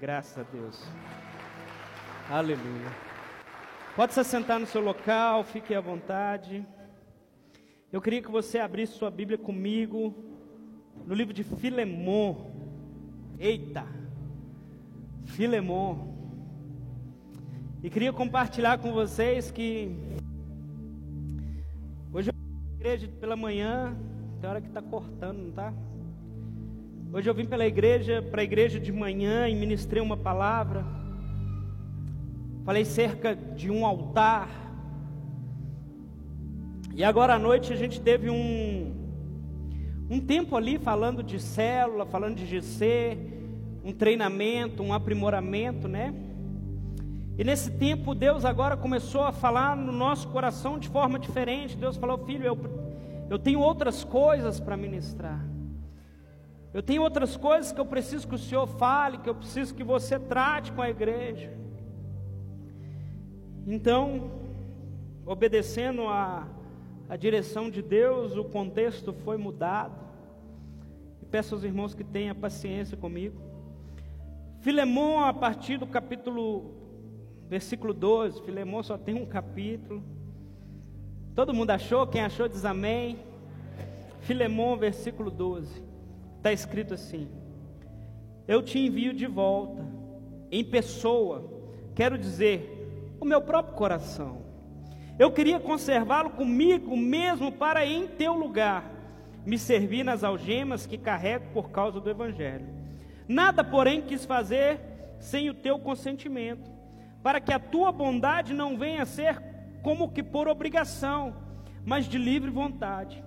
Graças a Deus. Aleluia. Pode se sentar no seu local, fique à vontade. Eu queria que você abrisse sua Bíblia comigo no livro de Filemon. Eita! Filemon. E queria compartilhar com vocês que hoje eu igreja pela manhã, tem hora que está cortando, não está? Hoje eu vim pela igreja, para a igreja de manhã e ministrei uma palavra. Falei cerca de um altar. E agora à noite a gente teve um um tempo ali falando de célula, falando de GC, um treinamento, um aprimoramento, né? E nesse tempo Deus agora começou a falar no nosso coração de forma diferente. Deus falou: "Filho, eu eu tenho outras coisas para ministrar. Eu tenho outras coisas que eu preciso que o Senhor fale, que eu preciso que você trate com a igreja. Então, obedecendo a, a direção de Deus, o contexto foi mudado. E peço aos irmãos que tenham paciência comigo. Filemão, a partir do capítulo, versículo 12, Filemão só tem um capítulo. Todo mundo achou? Quem achou diz amém. Filemão, versículo 12. Está escrito assim: Eu te envio de volta, em pessoa, quero dizer, o meu próprio coração. Eu queria conservá-lo comigo mesmo para em teu lugar me servir nas algemas que carrego por causa do Evangelho. Nada, porém, quis fazer sem o teu consentimento, para que a tua bondade não venha a ser como que por obrigação, mas de livre vontade.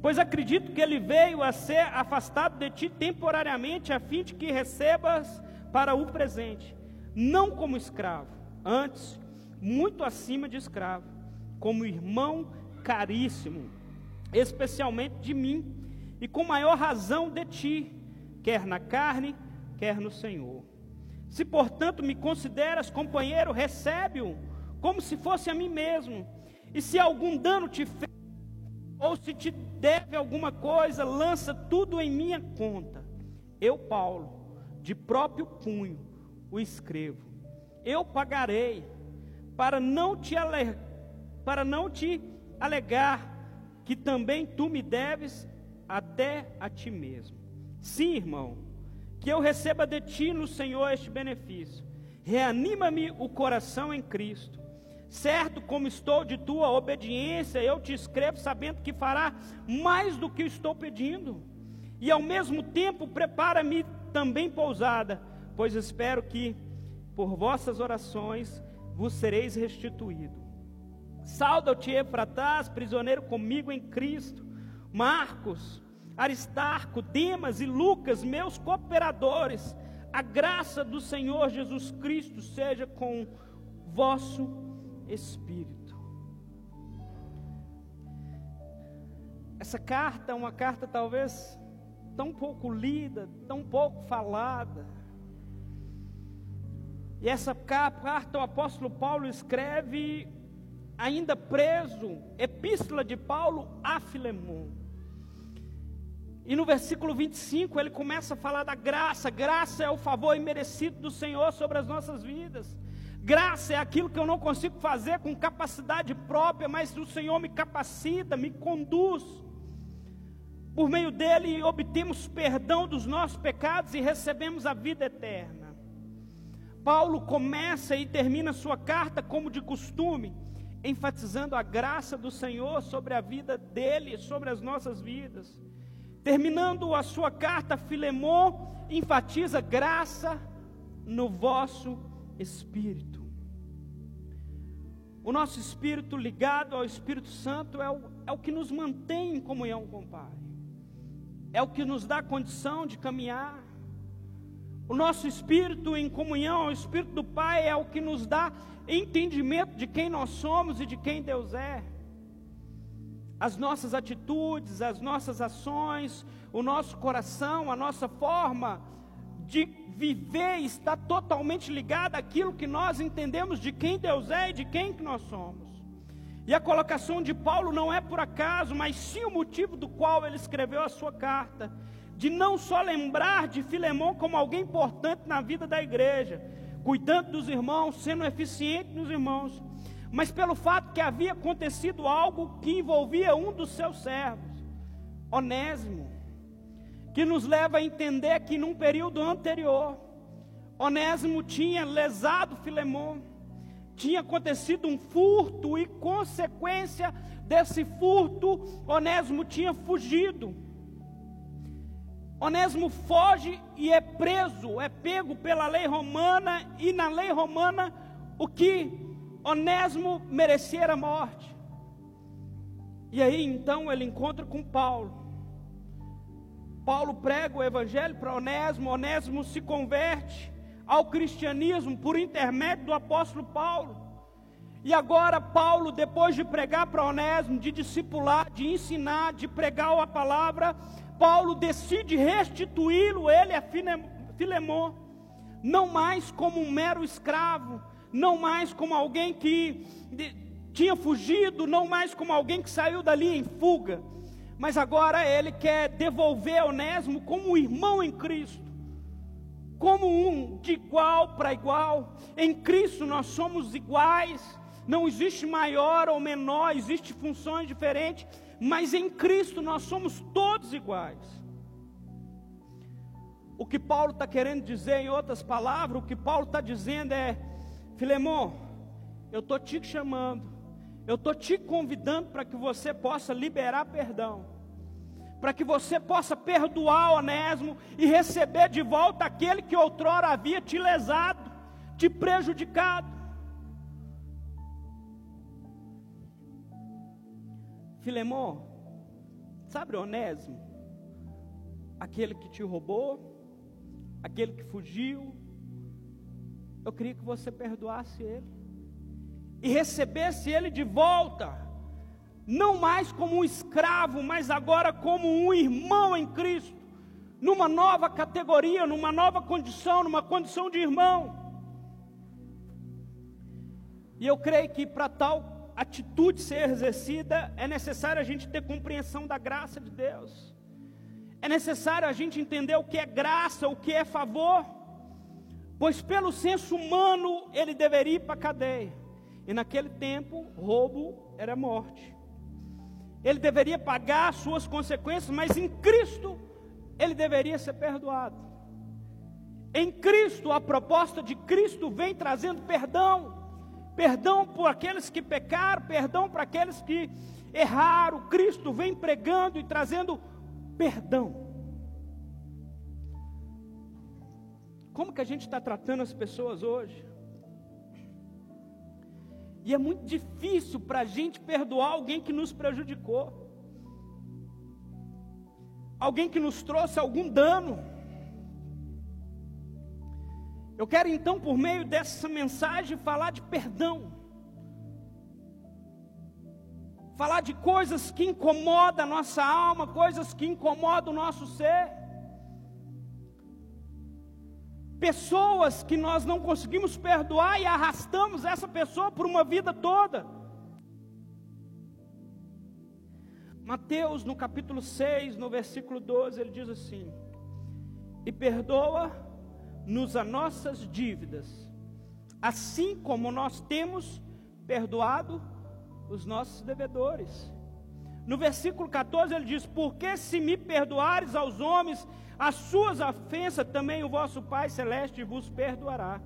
Pois acredito que ele veio a ser afastado de ti temporariamente, a fim de que recebas para o presente, não como escravo, antes, muito acima de escravo, como irmão caríssimo, especialmente de mim, e com maior razão de ti, quer na carne, quer no Senhor. Se portanto me consideras companheiro, recebe-o como se fosse a mim mesmo. E se algum dano te fez, ou se te deve alguma coisa, lança tudo em minha conta. Eu, Paulo, de próprio punho, o escrevo. Eu pagarei, para não te, para não te alegar que também tu me deves até a ti mesmo. Sim, irmão, que eu receba de ti no Senhor este benefício. Reanima-me o coração em Cristo Certo como estou de tua obediência, eu te escrevo sabendo que fará mais do que estou pedindo. E ao mesmo tempo prepara-me também pousada, pois espero que por vossas orações vos sereis restituído. Salda-te, Efratás, prisioneiro comigo em Cristo. Marcos, Aristarco, Demas e Lucas, meus cooperadores. A graça do Senhor Jesus Cristo seja com vosso Espírito. Essa carta é uma carta talvez tão pouco lida, tão pouco falada. E essa carta o apóstolo Paulo escreve ainda preso, epístola de Paulo a Filemon. E no versículo 25 ele começa a falar da graça, graça é o favor imerecido do Senhor sobre as nossas vidas. Graça é aquilo que eu não consigo fazer com capacidade própria, mas o Senhor me capacita, me conduz. Por meio dele obtemos perdão dos nossos pecados e recebemos a vida eterna. Paulo começa e termina sua carta como de costume, enfatizando a graça do Senhor sobre a vida dele, sobre as nossas vidas. Terminando a sua carta, Filemon enfatiza graça no vosso espírito. O nosso espírito ligado ao Espírito Santo é o, é o que nos mantém em comunhão com o Pai, é o que nos dá condição de caminhar. O nosso espírito em comunhão ao Espírito do Pai é o que nos dá entendimento de quem nós somos e de quem Deus é. As nossas atitudes, as nossas ações, o nosso coração, a nossa forma de viver está totalmente ligado àquilo que nós entendemos de quem Deus é e de quem que nós somos. E a colocação de Paulo não é por acaso, mas sim o motivo do qual ele escreveu a sua carta. de não só lembrar de Filemão como alguém importante na vida da igreja, cuidando dos irmãos, sendo eficiente nos irmãos, mas pelo fato que havia acontecido algo que envolvia um dos seus servos, Onésimo, que nos leva a entender que num período anterior, Onésimo tinha lesado Filemão, tinha acontecido um furto e consequência desse furto, Onésimo tinha fugido. Onésimo foge e é preso, é pego pela lei romana, e na lei romana, o que Onésimo merecia era morte. E aí então ele encontra com Paulo. Paulo prega o evangelho para Onésimo, Onésimo se converte ao cristianismo por intermédio do apóstolo Paulo. E agora Paulo, depois de pregar para Onésimo, de discipular, de ensinar, de pregar a palavra, Paulo decide restituí-lo, ele é Filemon, não mais como um mero escravo, não mais como alguém que tinha fugido, não mais como alguém que saiu dali em fuga, mas agora ele quer devolver Onésimo como um irmão em Cristo, como um de igual para igual. Em Cristo nós somos iguais, não existe maior ou menor, existe funções diferentes mas em Cristo nós somos todos iguais. O que Paulo está querendo dizer, em outras palavras, o que Paulo está dizendo é: Filemão, eu estou te chamando, eu estou te convidando para que você possa liberar perdão, para que você possa perdoar Onésimo e receber de volta aquele que outrora havia te lesado, te prejudicado. Filemão, sabe Onésimo? Aquele que te roubou, aquele que fugiu. Eu queria que você perdoasse ele e recebesse ele de volta, não mais como um escravo, mas agora como um irmão em Cristo, numa nova categoria, numa nova condição, numa condição de irmão. E eu creio que para tal atitude ser exercida, é necessário a gente ter compreensão da graça de Deus. É necessário a gente entender o que é graça, o que é favor. Pois pelo senso humano ele deveria ir para a cadeia. E naquele tempo, roubo era morte. Ele deveria pagar as suas consequências, mas em Cristo ele deveria ser perdoado. Em Cristo, a proposta de Cristo vem trazendo perdão perdão por aqueles que pecaram, perdão para aqueles que erraram. Cristo vem pregando e trazendo perdão. Como que a gente está tratando as pessoas hoje? E é muito difícil para a gente perdoar alguém que nos prejudicou, alguém que nos trouxe algum dano. Eu quero então, por meio dessa mensagem, falar de perdão. Falar de coisas que incomodam a nossa alma, coisas que incomodam o nosso ser. Pessoas que nós não conseguimos perdoar e arrastamos essa pessoa por uma vida toda. Mateus, no capítulo 6, no versículo 12, ele diz assim: E perdoa nos as nossas dívidas, assim como nós temos perdoado os nossos devedores. No versículo 14 ele diz: Porque se me perdoares aos homens as suas ofensas, também o vosso Pai Celeste vos perdoará.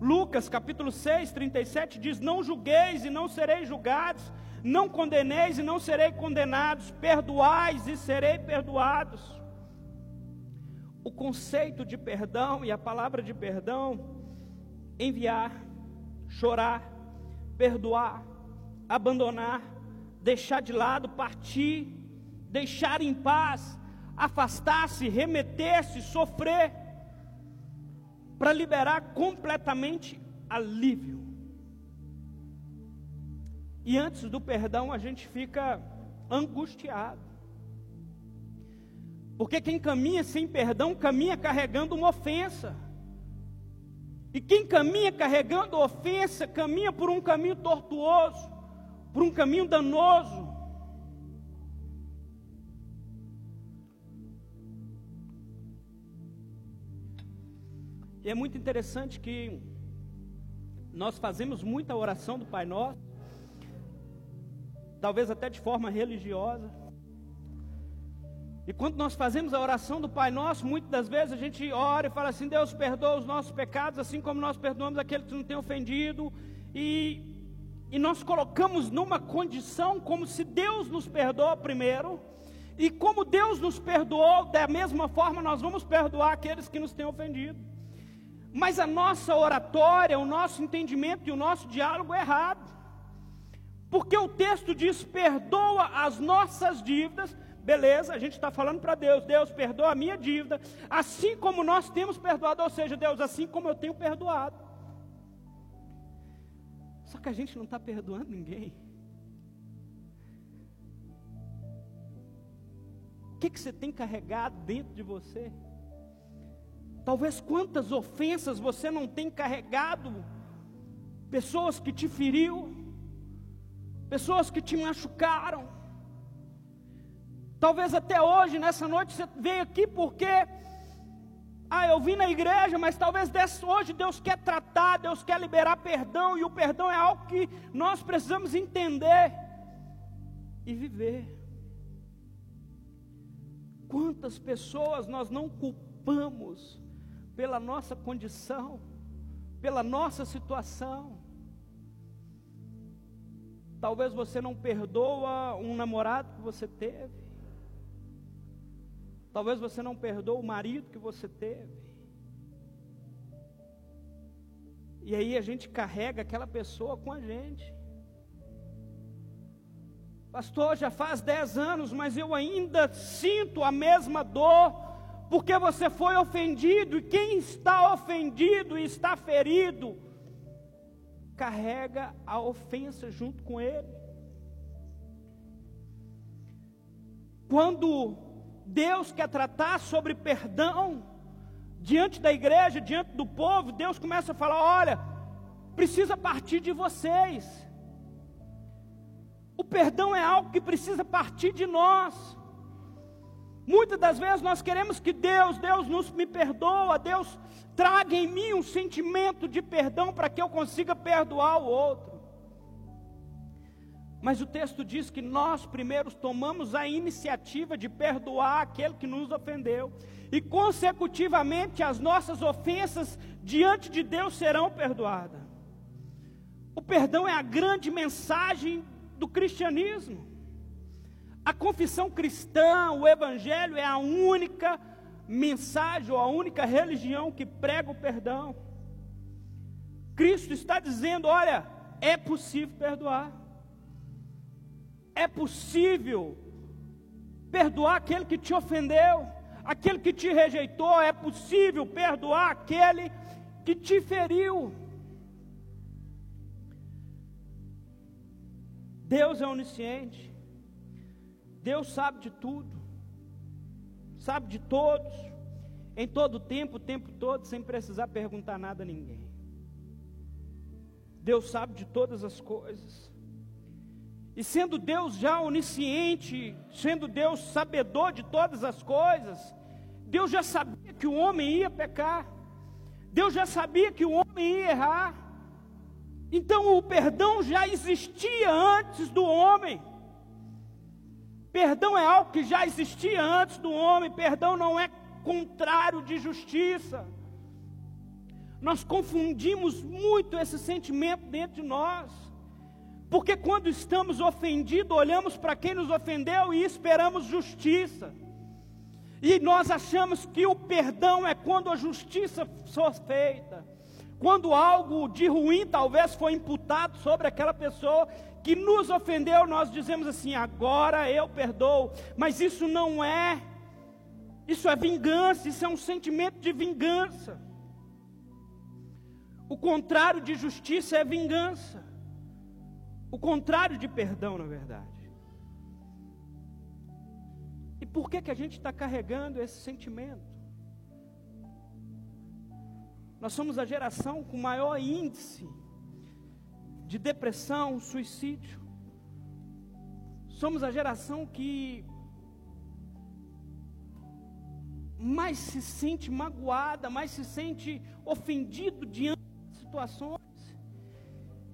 Lucas capítulo 6, 37 diz: Não julgueis e não sereis julgados, não condeneis e não serei condenados, perdoais e serei perdoados o conceito de perdão e a palavra de perdão, enviar, chorar, perdoar, abandonar, deixar de lado, partir, deixar em paz, afastar-se, remeter-se, sofrer, para liberar completamente alívio. E antes do perdão a gente fica angustiado. Porque quem caminha sem perdão caminha carregando uma ofensa. E quem caminha carregando ofensa caminha por um caminho tortuoso, por um caminho danoso. E é muito interessante que nós fazemos muita oração do Pai Nosso, talvez até de forma religiosa. E quando nós fazemos a oração do Pai Nosso, muitas das vezes a gente ora e fala assim: Deus perdoa os nossos pecados, assim como nós perdoamos aqueles que nos têm ofendido. E e nós colocamos numa condição como se Deus nos perdoa primeiro, e como Deus nos perdoou, da mesma forma nós vamos perdoar aqueles que nos têm ofendido. Mas a nossa oratória, o nosso entendimento e o nosso diálogo é errado. Porque o texto diz: perdoa as nossas dívidas. Beleza, a gente está falando para Deus: Deus, perdoa a minha dívida, assim como nós temos perdoado, ou seja, Deus, assim como eu tenho perdoado. Só que a gente não está perdoando ninguém. O que, que você tem carregado dentro de você? Talvez quantas ofensas você não tem carregado, pessoas que te feriu, pessoas que te machucaram. Talvez até hoje, nessa noite, você veio aqui porque, ah, eu vim na igreja, mas talvez hoje Deus quer tratar, Deus quer liberar perdão, e o perdão é algo que nós precisamos entender e viver. Quantas pessoas nós não culpamos pela nossa condição, pela nossa situação. Talvez você não perdoa um namorado que você teve. Talvez você não perdoa o marido que você teve. E aí a gente carrega aquela pessoa com a gente. Pastor, já faz dez anos, mas eu ainda sinto a mesma dor porque você foi ofendido, e quem está ofendido e está ferido, carrega a ofensa junto com ele. Quando Deus quer tratar sobre perdão, diante da igreja, diante do povo, Deus começa a falar: olha, precisa partir de vocês. O perdão é algo que precisa partir de nós. Muitas das vezes nós queremos que Deus, Deus nos me perdoa, Deus traga em mim um sentimento de perdão para que eu consiga perdoar o outro. Mas o texto diz que nós primeiros tomamos a iniciativa de perdoar aquele que nos ofendeu, e consecutivamente as nossas ofensas diante de Deus serão perdoadas. O perdão é a grande mensagem do cristianismo. A confissão cristã, o Evangelho é a única mensagem ou a única religião que prega o perdão. Cristo está dizendo: olha, é possível perdoar, é possível perdoar aquele que te ofendeu, aquele que te rejeitou, é possível perdoar aquele que te feriu. Deus é onisciente. Deus sabe de tudo, sabe de todos, em todo tempo, o tempo todo, sem precisar perguntar nada a ninguém. Deus sabe de todas as coisas. E sendo Deus já onisciente, sendo Deus sabedor de todas as coisas, Deus já sabia que o homem ia pecar. Deus já sabia que o homem ia errar. Então o perdão já existia antes do homem. Perdão é algo que já existia antes do homem, perdão não é contrário de justiça. Nós confundimos muito esse sentimento dentro de nós, porque quando estamos ofendidos, olhamos para quem nos ofendeu e esperamos justiça. E nós achamos que o perdão é quando a justiça for feita, quando algo de ruim talvez foi imputado sobre aquela pessoa que nos ofendeu, nós dizemos assim: agora eu perdoo, mas isso não é, isso é vingança, isso é um sentimento de vingança. O contrário de justiça é vingança, o contrário de perdão, na verdade. E por que, que a gente está carregando esse sentimento? Nós somos a geração com maior índice de depressão, suicídio. Somos a geração que mais se sente magoada, mais se sente ofendido diante das situações.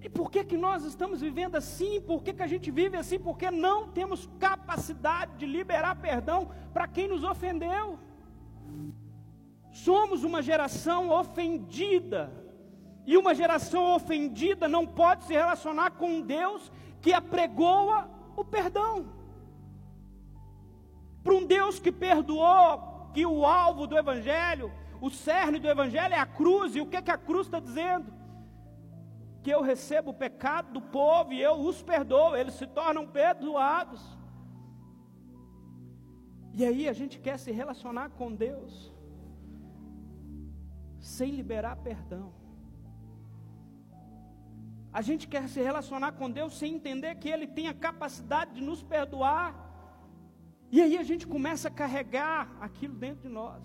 E por que, que nós estamos vivendo assim? Por que, que a gente vive assim? Porque não temos capacidade de liberar perdão para quem nos ofendeu. Somos uma geração ofendida. E uma geração ofendida não pode se relacionar com um Deus que apregoa o perdão. Para um Deus que perdoou, que o alvo do Evangelho, o cerne do Evangelho é a cruz, e o que, que a cruz está dizendo? Que eu recebo o pecado do povo e eu os perdoo, eles se tornam perdoados. E aí a gente quer se relacionar com Deus sem liberar perdão. A gente quer se relacionar com Deus sem entender que Ele tem a capacidade de nos perdoar. E aí a gente começa a carregar aquilo dentro de nós.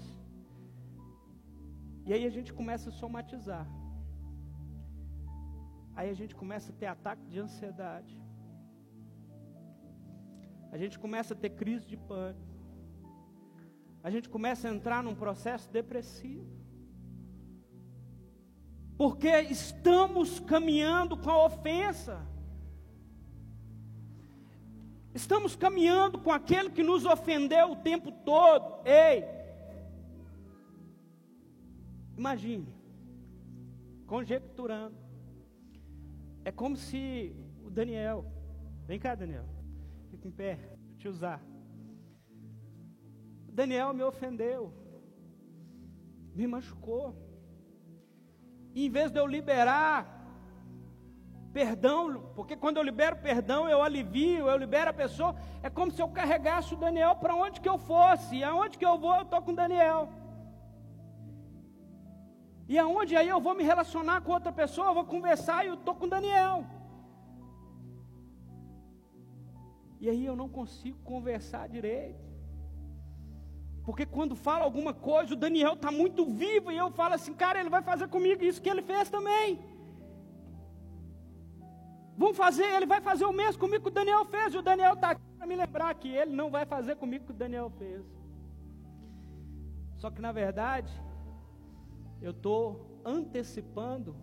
E aí a gente começa a somatizar. Aí a gente começa a ter ataque de ansiedade. A gente começa a ter crise de pânico. A gente começa a entrar num processo depressivo porque estamos caminhando com a ofensa. Estamos caminhando com aquele que nos ofendeu o tempo todo. Ei! Imagine, conjecturando. É como se o Daniel, vem cá, Daniel, fica em pé, vou te usar. O Daniel me ofendeu, me machucou. E em vez de eu liberar perdão, porque quando eu libero perdão, eu alivio, eu libero a pessoa, é como se eu carregasse o Daniel para onde que eu fosse, aonde que eu vou, eu estou com o Daniel. E aonde aí eu vou me relacionar com outra pessoa, eu vou conversar e eu estou com Daniel. E aí eu não consigo conversar direito. Porque quando fala alguma coisa, o Daniel está muito vivo e eu falo assim, cara, ele vai fazer comigo isso que ele fez também. Vamos fazer, ele vai fazer o mesmo comigo que o Daniel fez. E o Daniel está aqui para me lembrar que ele não vai fazer comigo o que o Daniel fez. Só que na verdade, eu estou antecipando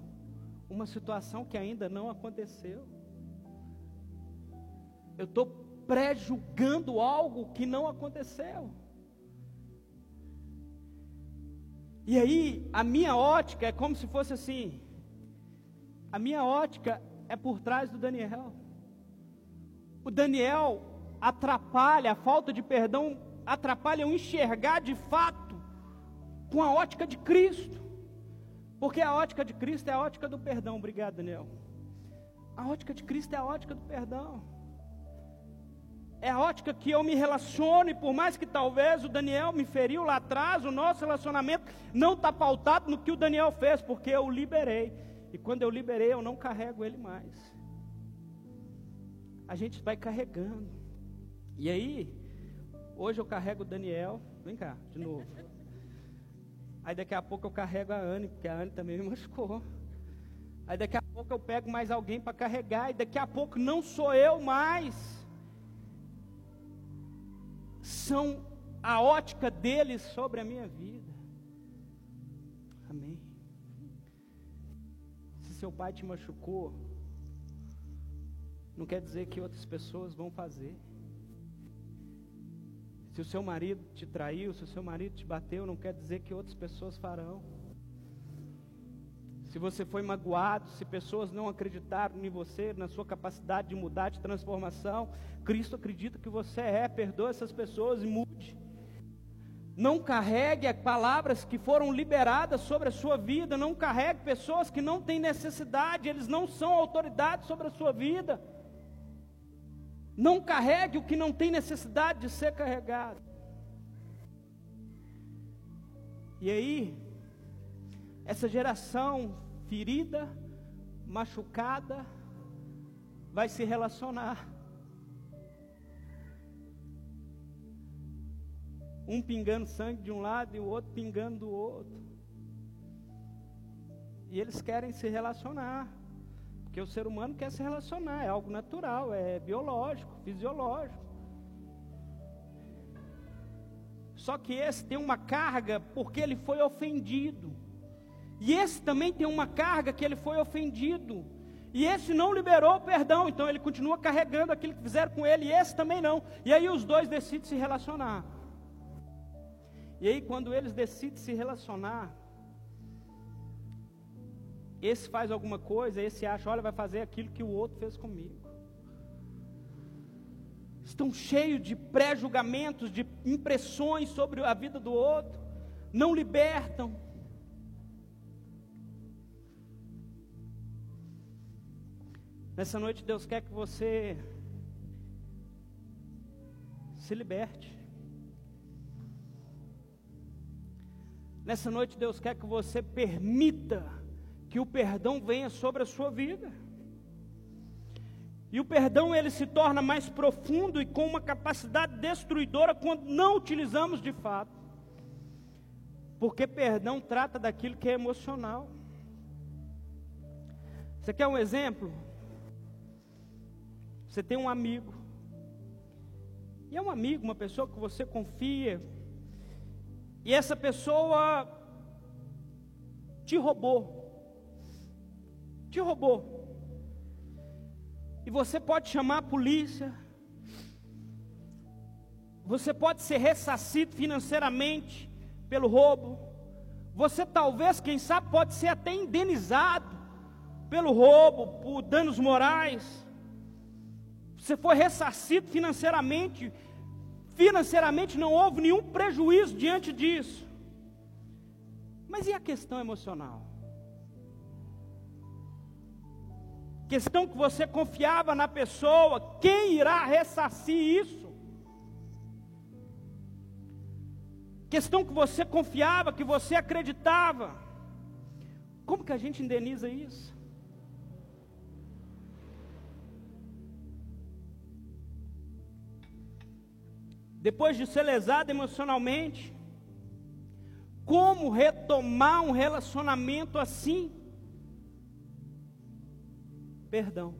uma situação que ainda não aconteceu. Eu estou pré-julgando algo que não aconteceu. E aí, a minha ótica é como se fosse assim: a minha ótica é por trás do Daniel. O Daniel atrapalha, a falta de perdão atrapalha eu enxergar de fato com a ótica de Cristo. Porque a ótica de Cristo é a ótica do perdão. Obrigado, Daniel. A ótica de Cristo é a ótica do perdão é a ótica que eu me relaciono, e por mais que talvez o Daniel me feriu lá atrás, o nosso relacionamento não está pautado no que o Daniel fez, porque eu liberei. E quando eu liberei, eu não carrego ele mais. A gente vai carregando. E aí, hoje eu carrego o Daniel, vem cá, de novo. Aí daqui a pouco eu carrego a Anne, porque a Anne também me machucou. Aí daqui a pouco eu pego mais alguém para carregar, e daqui a pouco não sou eu mais são a ótica deles sobre a minha vida. Amém. Se seu pai te machucou, não quer dizer que outras pessoas vão fazer. Se o seu marido te traiu, se o seu marido te bateu, não quer dizer que outras pessoas farão. Se você foi magoado, se pessoas não acreditaram em você, na sua capacidade de mudar, de transformação, Cristo acredita que você é, perdoa essas pessoas e mude. Não carregue palavras que foram liberadas sobre a sua vida, não carregue pessoas que não têm necessidade, eles não são autoridade sobre a sua vida. Não carregue o que não tem necessidade de ser carregado. E aí, essa geração ferida, machucada, vai se relacionar. Um pingando sangue de um lado e o outro pingando do outro. E eles querem se relacionar. Porque o ser humano quer se relacionar, é algo natural, é biológico, fisiológico. Só que esse tem uma carga porque ele foi ofendido. E esse também tem uma carga que ele foi ofendido. E esse não liberou o perdão, então ele continua carregando aquilo que fizeram com ele, e esse também não. E aí os dois decidem se relacionar. E aí, quando eles decidem se relacionar, esse faz alguma coisa, esse acha, olha, vai fazer aquilo que o outro fez comigo. Estão cheios de pré-julgamentos, de impressões sobre a vida do outro, não libertam. Nessa noite, Deus quer que você se liberte. Nessa noite, Deus quer que você permita que o perdão venha sobre a sua vida. E o perdão ele se torna mais profundo e com uma capacidade destruidora quando não utilizamos de fato. Porque perdão trata daquilo que é emocional. Você quer um exemplo? Você tem um amigo. E é um amigo, uma pessoa que você confia. E essa pessoa te roubou. Te roubou. E você pode chamar a polícia. Você pode ser ressarcido financeiramente pelo roubo. Você talvez, quem sabe, pode ser até indenizado pelo roubo, por danos morais. Você foi ressarcido financeiramente. Financeiramente não houve nenhum prejuízo diante disso. Mas e a questão emocional? Questão que você confiava na pessoa, quem irá ressarcir isso? Questão que você confiava, que você acreditava. Como que a gente indeniza isso? Depois de ser lesado emocionalmente, como retomar um relacionamento assim? Perdão.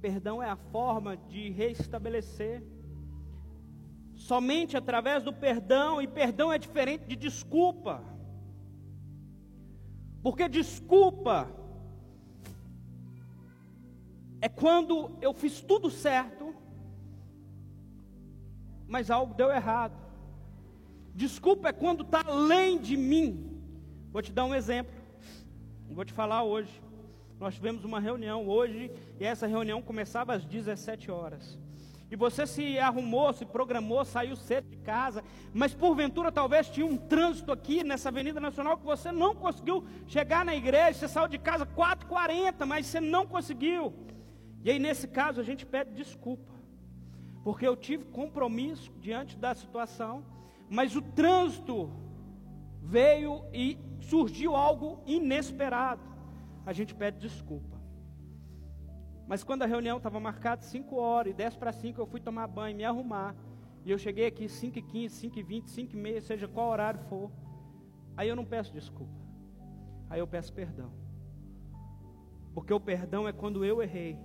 Perdão é a forma de restabelecer. Somente através do perdão, e perdão é diferente de desculpa. Porque desculpa é quando eu fiz tudo certo, mas algo deu errado. Desculpa é quando está além de mim. Vou te dar um exemplo. Vou te falar hoje. Nós tivemos uma reunião hoje e essa reunião começava às 17 horas. E você se arrumou, se programou, saiu cedo de casa, mas porventura talvez tinha um trânsito aqui nessa Avenida Nacional que você não conseguiu chegar na igreja, você saiu de casa 4h40, mas você não conseguiu. E aí nesse caso a gente pede desculpa, porque eu tive compromisso diante da situação, mas o trânsito veio e surgiu algo inesperado a gente pede desculpa. Mas quando a reunião estava marcada 5 horas e 10 para 5, eu fui tomar banho, me arrumar. E eu cheguei aqui 5 e 15, 5 e 20, 5 e meia, seja qual horário for. Aí eu não peço desculpa. Aí eu peço perdão. Porque o perdão é quando eu errei.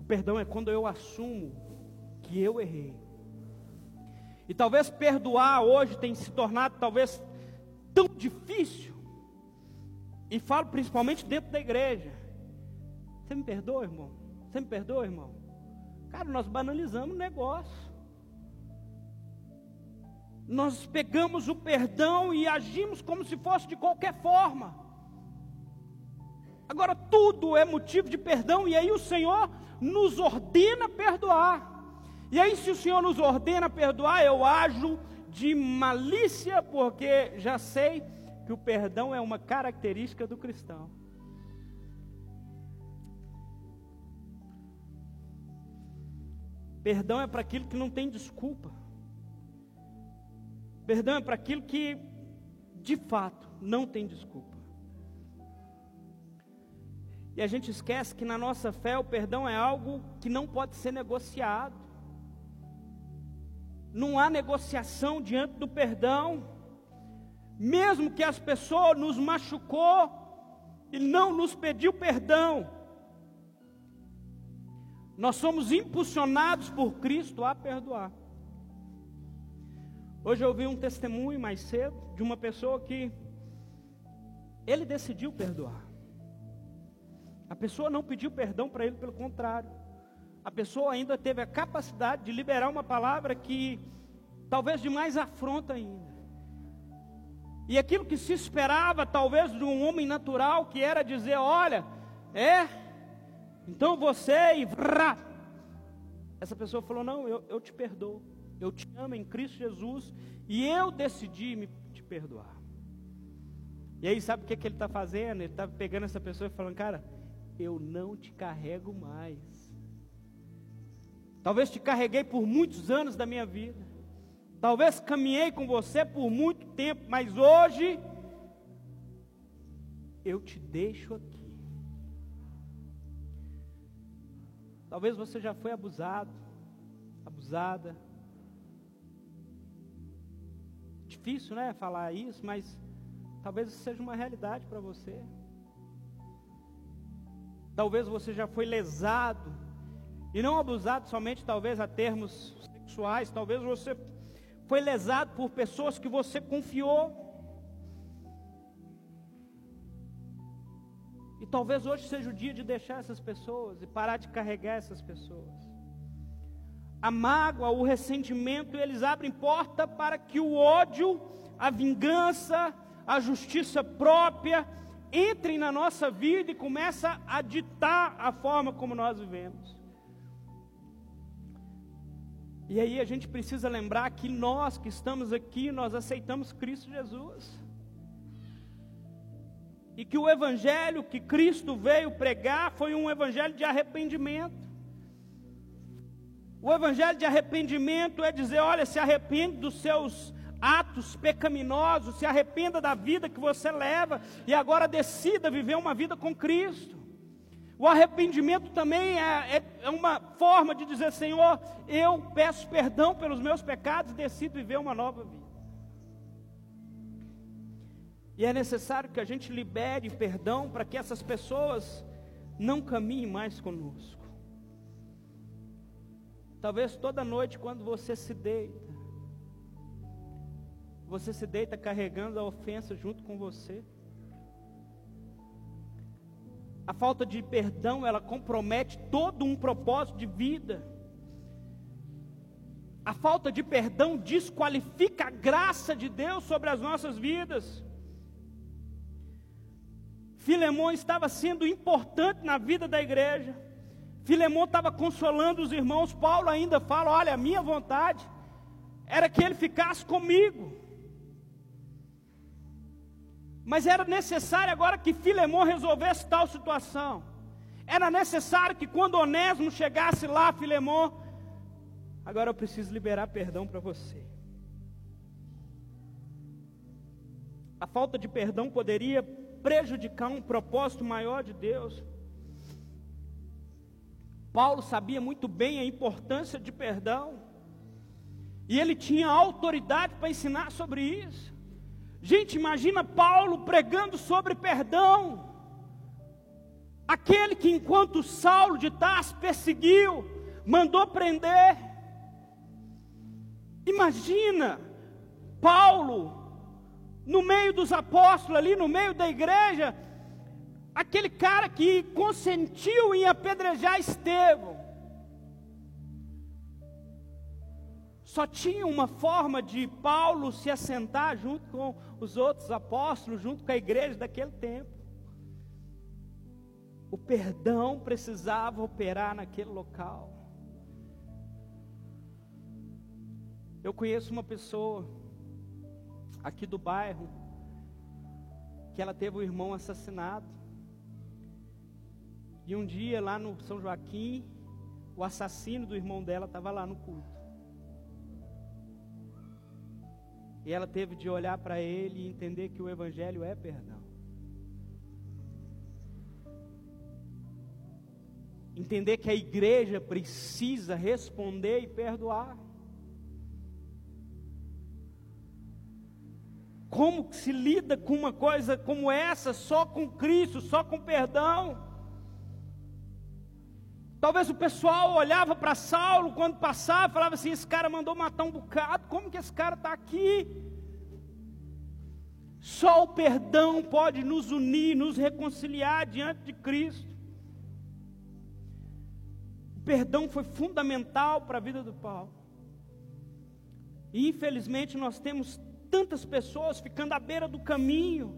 O perdão é quando eu assumo que eu errei. E talvez perdoar hoje tenha se tornado talvez tão difícil e falo principalmente dentro da igreja. Você me perdoa, irmão? Você me perdoa, irmão? Cara, nós banalizamos o negócio. Nós pegamos o perdão e agimos como se fosse de qualquer forma. Agora tudo é motivo de perdão e aí o Senhor nos ordena perdoar. E aí se o Senhor nos ordena perdoar, eu ajo de malícia porque já sei que o perdão é uma característica do cristão. Perdão é para aquilo que não tem desculpa. Perdão é para aquilo que, de fato, não tem desculpa. E a gente esquece que na nossa fé o perdão é algo que não pode ser negociado. Não há negociação diante do perdão mesmo que as pessoas nos machucou e não nos pediu perdão, nós somos impulsionados por Cristo a perdoar. Hoje eu ouvi um testemunho mais cedo de uma pessoa que ele decidiu perdoar. A pessoa não pediu perdão para ele, pelo contrário. A pessoa ainda teve a capacidade de liberar uma palavra que talvez de mais afronta ainda. E aquilo que se esperava, talvez, de um homem natural, que era dizer: Olha, é, então você e. Essa pessoa falou: Não, eu, eu te perdoo. Eu te amo em Cristo Jesus e eu decidi me te perdoar. E aí, sabe o que, que ele está fazendo? Ele está pegando essa pessoa e falando: Cara, eu não te carrego mais. Talvez te carreguei por muitos anos da minha vida. Talvez caminhei com você por muito tempo, mas hoje eu te deixo aqui. Talvez você já foi abusado, abusada. Difícil, né, falar isso, mas talvez isso seja uma realidade para você. Talvez você já foi lesado e não abusado somente talvez a termos sexuais, talvez você foi lesado por pessoas que você confiou. E talvez hoje seja o dia de deixar essas pessoas e parar de carregar essas pessoas. A mágoa, o ressentimento, eles abrem porta para que o ódio, a vingança, a justiça própria entrem na nossa vida e começa a ditar a forma como nós vivemos. E aí a gente precisa lembrar que nós que estamos aqui, nós aceitamos Cristo Jesus. E que o evangelho que Cristo veio pregar foi um evangelho de arrependimento. O evangelho de arrependimento é dizer, olha, se arrepende dos seus atos pecaminosos, se arrependa da vida que você leva e agora decida viver uma vida com Cristo. O arrependimento também é, é, é, uma forma de dizer: Senhor, eu peço perdão pelos meus pecados e decido viver uma nova vida. E é necessário que a gente libere perdão para que essas pessoas não caminhem mais conosco. Talvez toda noite, quando você se deita, você se deita carregando a ofensa junto com você. A falta de perdão, ela compromete todo um propósito de vida. A falta de perdão desqualifica a graça de Deus sobre as nossas vidas. Filemão estava sendo importante na vida da igreja. Filemão estava consolando os irmãos. Paulo ainda fala: Olha, a minha vontade era que ele ficasse comigo. Mas era necessário agora que Filemão resolvesse tal situação. Era necessário que quando Onésimo chegasse lá, Filemão, agora eu preciso liberar perdão para você. A falta de perdão poderia prejudicar um propósito maior de Deus. Paulo sabia muito bem a importância de perdão, e ele tinha autoridade para ensinar sobre isso. Gente, imagina Paulo pregando sobre perdão. Aquele que, enquanto Saulo de Tarso perseguiu, mandou prender. Imagina Paulo, no meio dos apóstolos, ali no meio da igreja, aquele cara que consentiu em apedrejar Estevão. Só tinha uma forma de Paulo se assentar junto com os outros apóstolos, junto com a igreja daquele tempo. O perdão precisava operar naquele local. Eu conheço uma pessoa aqui do bairro que ela teve um irmão assassinado. E um dia lá no São Joaquim, o assassino do irmão dela estava lá no culto. E ela teve de olhar para ele e entender que o Evangelho é perdão. Entender que a igreja precisa responder e perdoar. Como se lida com uma coisa como essa, só com Cristo, só com perdão? Talvez o pessoal olhava para Saulo quando passava, falava assim: esse cara mandou matar um bocado, como que esse cara está aqui? Só o perdão pode nos unir, nos reconciliar diante de Cristo. O perdão foi fundamental para a vida do Paulo. E infelizmente nós temos tantas pessoas ficando à beira do caminho,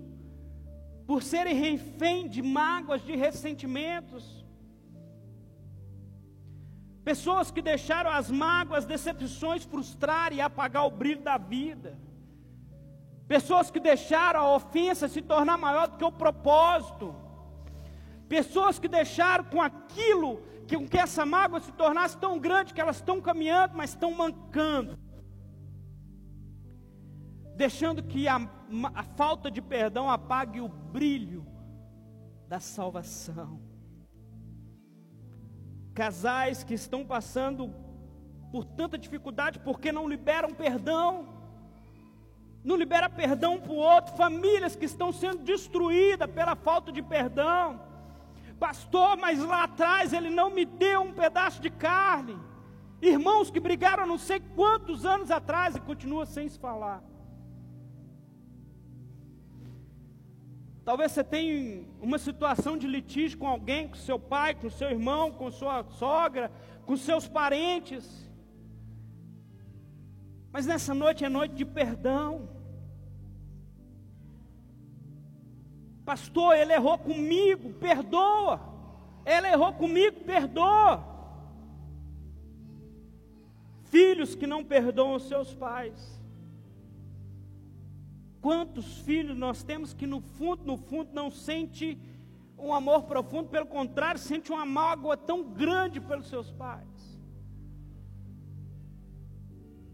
por serem refém de mágoas, de ressentimentos. Pessoas que deixaram as mágoas, decepções frustrar e apagar o brilho da vida. Pessoas que deixaram a ofensa se tornar maior do que o propósito. Pessoas que deixaram com aquilo, que, com que essa mágoa se tornasse tão grande que elas estão caminhando, mas estão mancando deixando que a, a falta de perdão apague o brilho da salvação. Casais que estão passando por tanta dificuldade porque não liberam perdão, não libera perdão para o outro, famílias que estão sendo destruídas pela falta de perdão. Pastor, mas lá atrás ele não me deu um pedaço de carne. Irmãos que brigaram não sei quantos anos atrás e continuam sem se falar. Talvez você tenha uma situação de litígio com alguém, com seu pai, com seu irmão, com sua sogra, com seus parentes. Mas nessa noite é noite de perdão. Pastor, ele errou comigo, perdoa. Ela errou comigo, perdoa. Filhos que não perdoam os seus pais. Quantos filhos nós temos que no fundo, no fundo, não sente um amor profundo, pelo contrário, sente uma mágoa tão grande pelos seus pais.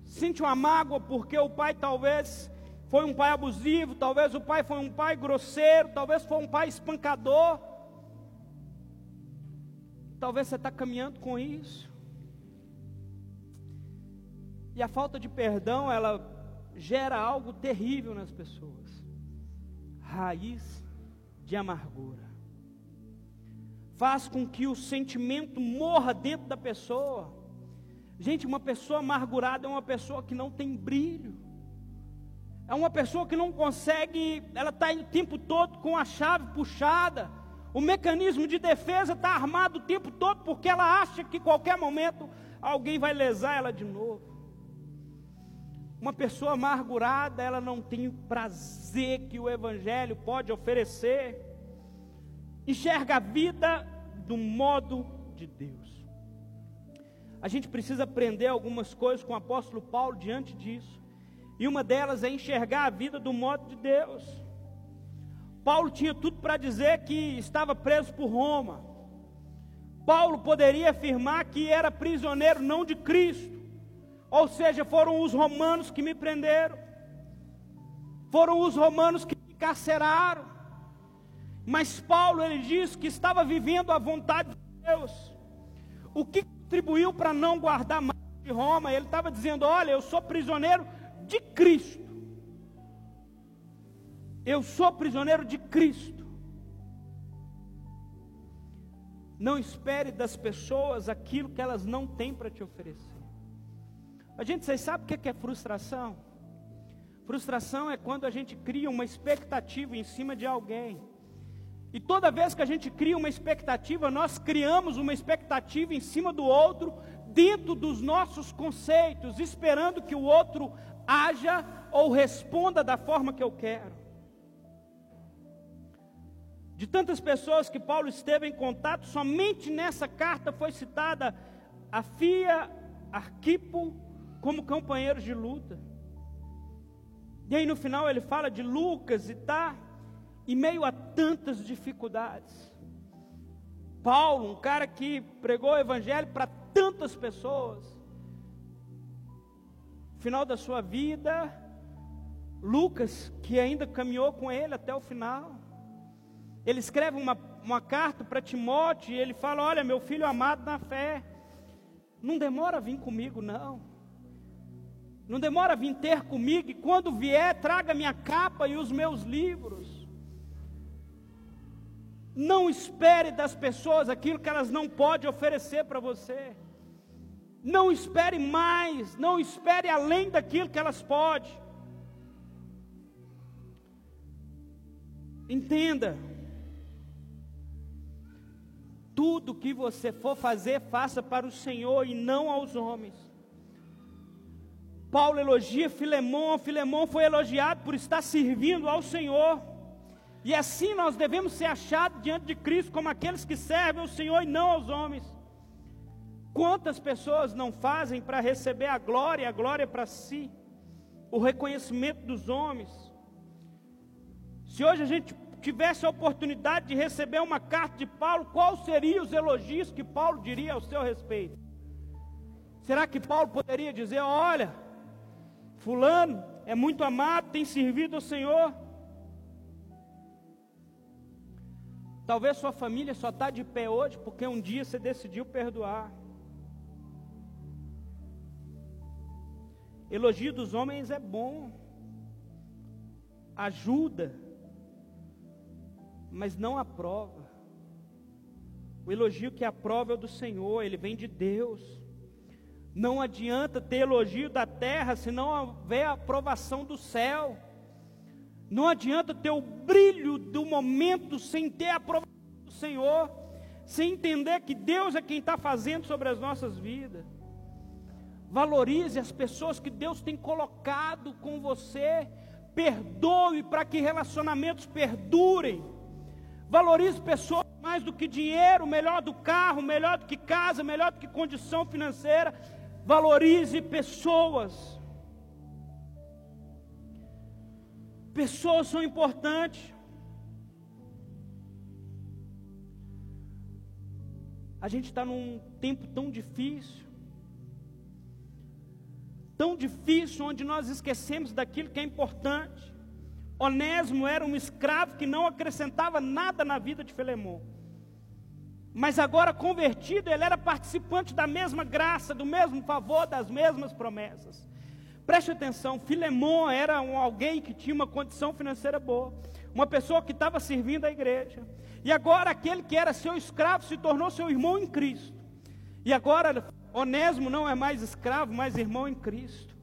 Sente uma mágoa porque o pai talvez foi um pai abusivo, talvez o pai foi um pai grosseiro, talvez foi um pai espancador. Talvez você está caminhando com isso. E a falta de perdão, ela gera algo terrível nas pessoas raiz de amargura. Faz com que o sentimento morra dentro da pessoa. Gente, uma pessoa amargurada é uma pessoa que não tem brilho. É uma pessoa que não consegue, ela está o tempo todo com a chave puxada. O mecanismo de defesa está armado o tempo todo porque ela acha que qualquer momento alguém vai lesar ela de novo. Uma pessoa amargurada, ela não tem o prazer que o Evangelho pode oferecer. Enxerga a vida do modo de Deus. A gente precisa aprender algumas coisas com o apóstolo Paulo diante disso. E uma delas é enxergar a vida do modo de Deus. Paulo tinha tudo para dizer que estava preso por Roma. Paulo poderia afirmar que era prisioneiro não de Cristo, ou seja, foram os romanos que me prenderam, foram os romanos que me carceraram. Mas Paulo ele diz que estava vivendo a vontade de Deus. O que contribuiu para não guardar mais de Roma? Ele estava dizendo: Olha, eu sou prisioneiro de Cristo. Eu sou prisioneiro de Cristo. Não espere das pessoas aquilo que elas não têm para te oferecer. A gente, vocês sabem o que é frustração? Frustração é quando a gente cria uma expectativa em cima de alguém. E toda vez que a gente cria uma expectativa, nós criamos uma expectativa em cima do outro, dentro dos nossos conceitos, esperando que o outro haja ou responda da forma que eu quero. De tantas pessoas que Paulo esteve em contato, somente nessa carta foi citada a Fia, Arquipo como companheiros de luta. E aí no final ele fala de Lucas e tá em meio a tantas dificuldades. Paulo, um cara que pregou o evangelho para tantas pessoas. Final da sua vida, Lucas, que ainda caminhou com ele até o final. Ele escreve uma, uma carta para Timóteo e ele fala: Olha, meu filho amado na fé, não demora a vir comigo, não. Não demora a vir ter comigo, e quando vier, traga minha capa e os meus livros. Não espere das pessoas aquilo que elas não podem oferecer para você. Não espere mais, não espere além daquilo que elas podem. Entenda. Tudo que você for fazer, faça para o Senhor e não aos homens. Paulo elogia Filemão, Filemão foi elogiado por estar servindo ao Senhor. E assim nós devemos ser achados diante de Cristo como aqueles que servem ao Senhor e não aos homens. Quantas pessoas não fazem para receber a glória, a glória para si, o reconhecimento dos homens? Se hoje a gente tivesse a oportunidade de receber uma carta de Paulo, quais seriam os elogios que Paulo diria ao seu respeito? Será que Paulo poderia dizer: olha, Fulano é muito amado, tem servido ao Senhor? Talvez sua família só está de pé hoje porque um dia você decidiu perdoar. Elogio dos homens é bom, ajuda, mas não aprova. O elogio que aprova é o do Senhor, ele vem de Deus. Não adianta ter elogio da terra se não houver aprovação do céu. Não adianta ter o brilho do momento sem ter a aprovação do Senhor, sem entender que Deus é quem está fazendo sobre as nossas vidas. Valorize as pessoas que Deus tem colocado com você. Perdoe para que relacionamentos perdurem. Valorize pessoas mais do que dinheiro, melhor do carro, melhor do que casa, melhor do que condição financeira. Valorize pessoas. Pessoas são importantes. A gente está num tempo tão difícil, tão difícil, onde nós esquecemos daquilo que é importante. Onésimo era um escravo que não acrescentava nada na vida de Filemão. Mas agora convertido, ele era participante da mesma graça, do mesmo favor, das mesmas promessas. Preste atenção, Filemon era um, alguém que tinha uma condição financeira boa, uma pessoa que estava servindo a igreja. E agora aquele que era seu escravo se tornou seu irmão em Cristo. E agora Onésimo não é mais escravo, mas irmão em Cristo.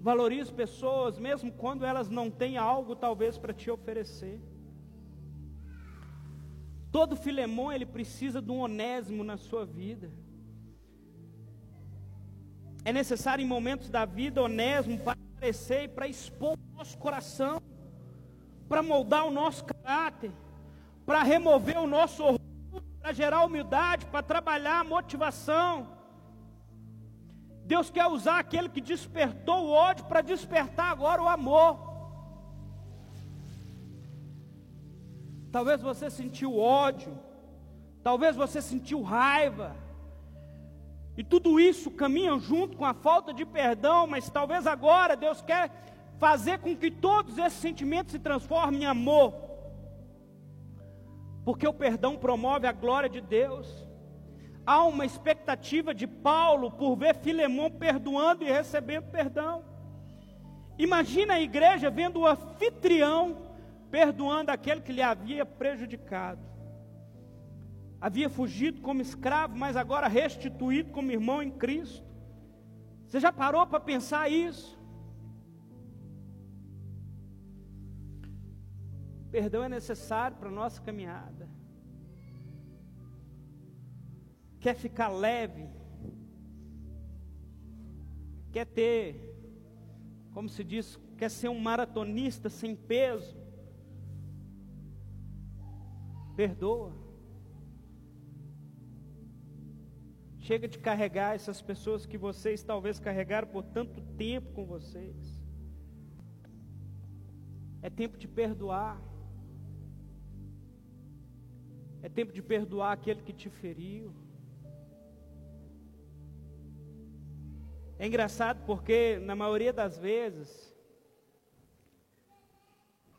Valorize pessoas, mesmo quando elas não têm algo talvez para te oferecer. Todo Filemão ele precisa de um Onésimo na sua vida. É necessário em momentos da vida onésimo para aparecer e para expor o nosso coração, para moldar o nosso caráter, para remover o nosso orgulho, para gerar humildade, para trabalhar a motivação. Deus quer usar aquele que despertou o ódio para despertar agora o amor. Talvez você sentiu ódio, talvez você sentiu raiva, e tudo isso caminha junto com a falta de perdão, mas talvez agora Deus quer fazer com que todos esses sentimentos se transformem em amor. Porque o perdão promove a glória de Deus. Há uma expectativa de Paulo por ver Filemão perdoando e recebendo perdão. Imagina a igreja vendo o anfitrião perdoando aquele que lhe havia prejudicado havia fugido como escravo, mas agora restituído como irmão em Cristo. Você já parou para pensar isso? Perdão é necessário para a nossa caminhada. Quer ficar leve? Quer ter, como se diz, quer ser um maratonista sem peso? Perdoa. Chega de carregar essas pessoas que vocês talvez carregaram por tanto tempo com vocês. É tempo de perdoar. É tempo de perdoar aquele que te feriu. É engraçado porque, na maioria das vezes,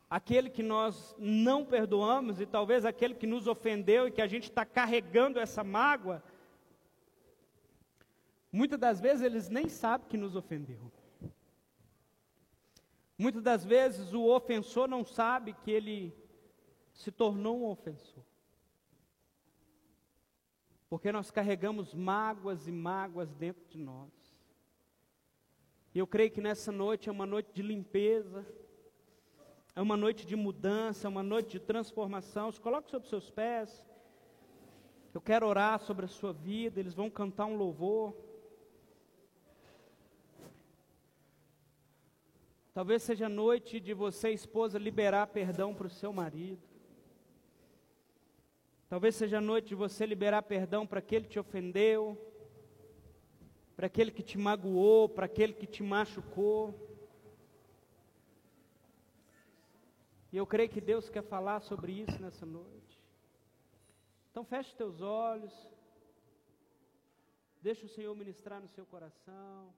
aquele que nós não perdoamos, e talvez aquele que nos ofendeu e que a gente está carregando essa mágoa, Muitas das vezes eles nem sabem que nos ofendeu. Muitas das vezes o ofensor não sabe que ele se tornou um ofensor. Porque nós carregamos mágoas e mágoas dentro de nós. E eu creio que nessa noite é uma noite de limpeza, é uma noite de mudança, é uma noite de transformação. Se coloque sobre seus pés. Eu quero orar sobre a sua vida, eles vão cantar um louvor. Talvez seja a noite de você, esposa, liberar perdão para o seu marido. Talvez seja a noite de você liberar perdão para aquele que te ofendeu, para aquele que te magoou, para aquele que te machucou. E eu creio que Deus quer falar sobre isso nessa noite. Então feche teus olhos. Deixa o Senhor ministrar no seu coração.